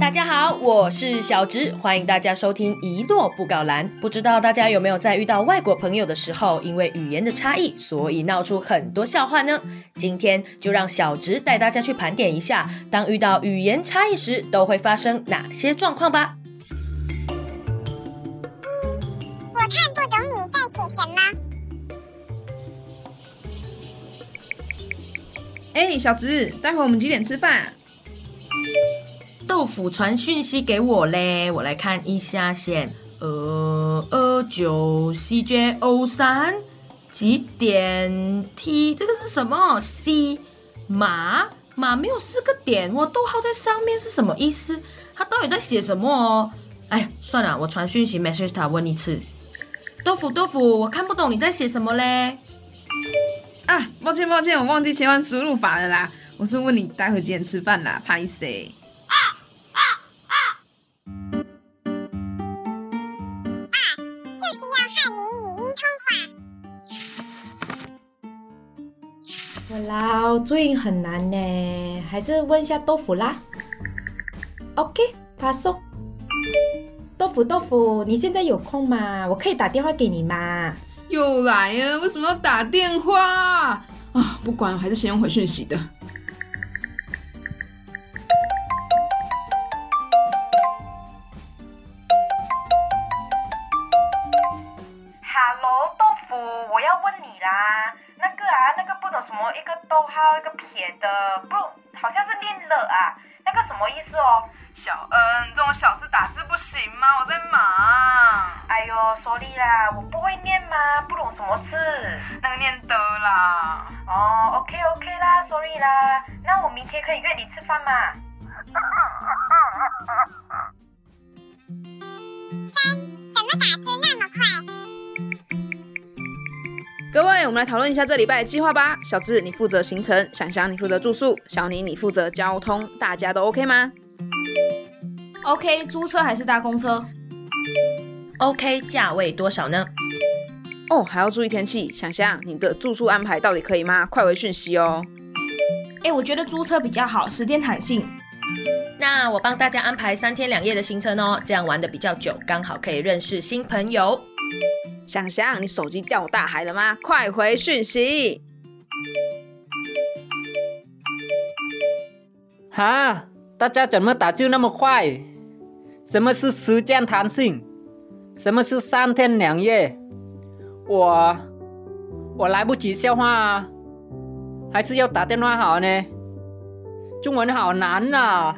大家好，我是小直，欢迎大家收听一诺布告栏。不知道大家有没有在遇到外国朋友的时候，因为语言的差异，所以闹出很多笑话呢？今天就让小直带大家去盘点一下，当遇到语言差异时，都会发生哪些状况吧。一我看不懂你在写什么。哎，小直，待会我们几点吃饭？豆腐传讯息给我嘞，我来看一下先。呃二九 CJ O 三几点 T？这个是什么？C 马马没有四个点，我逗号在上面是什么意思？他到底在写什么哦？哎，算了，我传讯息 message 他问一次。豆腐豆腐，我看不懂你在写什么嘞。啊，抱歉抱歉，我忘记切换输入法了啦。我是问你待会几点吃饭啦？拍谁？哇，最近很难呢，还是问一下豆腐啦。OK，发。送。豆腐豆腐，你现在有空吗？我可以打电话给你吗？又来啊？为什么要打电话啊？不管，还是先用回讯息的。一个逗号一个撇的，不，好像是念了啊，那个什么意思哦？小恩，这种小字打字不行吗？我在忙。哎呦，sorry 啦，我不会念吗？不懂什么字？那个念的啦。哦，OK OK 啦，sorry 啦。那我明天可以约你吃饭吗？三，怎么打字各位，我们来讨论一下这礼拜的计划吧。小智，你负责行程；想想，你负责住宿；小宁，你负责交通。大家都 OK 吗？OK，租车还是搭公车？OK，价位多少呢？哦，还要注意天气。想想，你的住宿安排到底可以吗？快回讯息哦。哎，我觉得租车比较好，时间弹性。那我帮大家安排三天两夜的行程哦，这样玩的比较久，刚好可以认识新朋友。想想，你手机掉大海了吗？快回讯息！哈，大家怎么打字那么快？什么是时间弹性？什么是三天两夜？我我来不及消化啊，还是要打电话好呢？中文好难呐！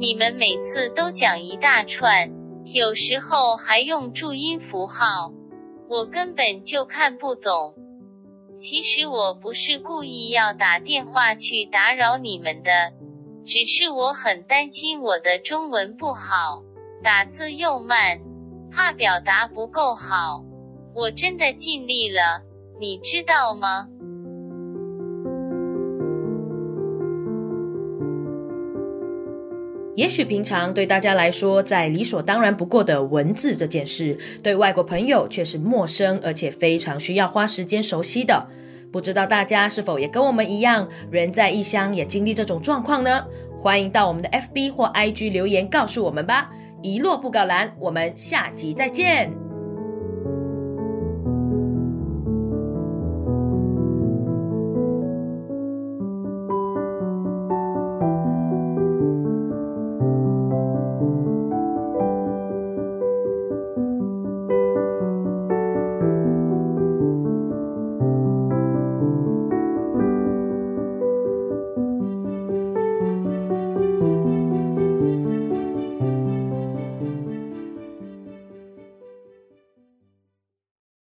你们每次都讲一大串，有时候还用注音符号，我根本就看不懂。其实我不是故意要打电话去打扰你们的，只是我很担心我的中文不好，打字又慢，怕表达不够好。我真的尽力了，你知道吗？也许平常对大家来说，在理所当然不过的文字这件事，对外国朋友却是陌生，而且非常需要花时间熟悉的。不知道大家是否也跟我们一样，人在异乡也经历这种状况呢？欢迎到我们的 FB 或 IG 留言告诉我们吧。一落布告栏，我们下集再见。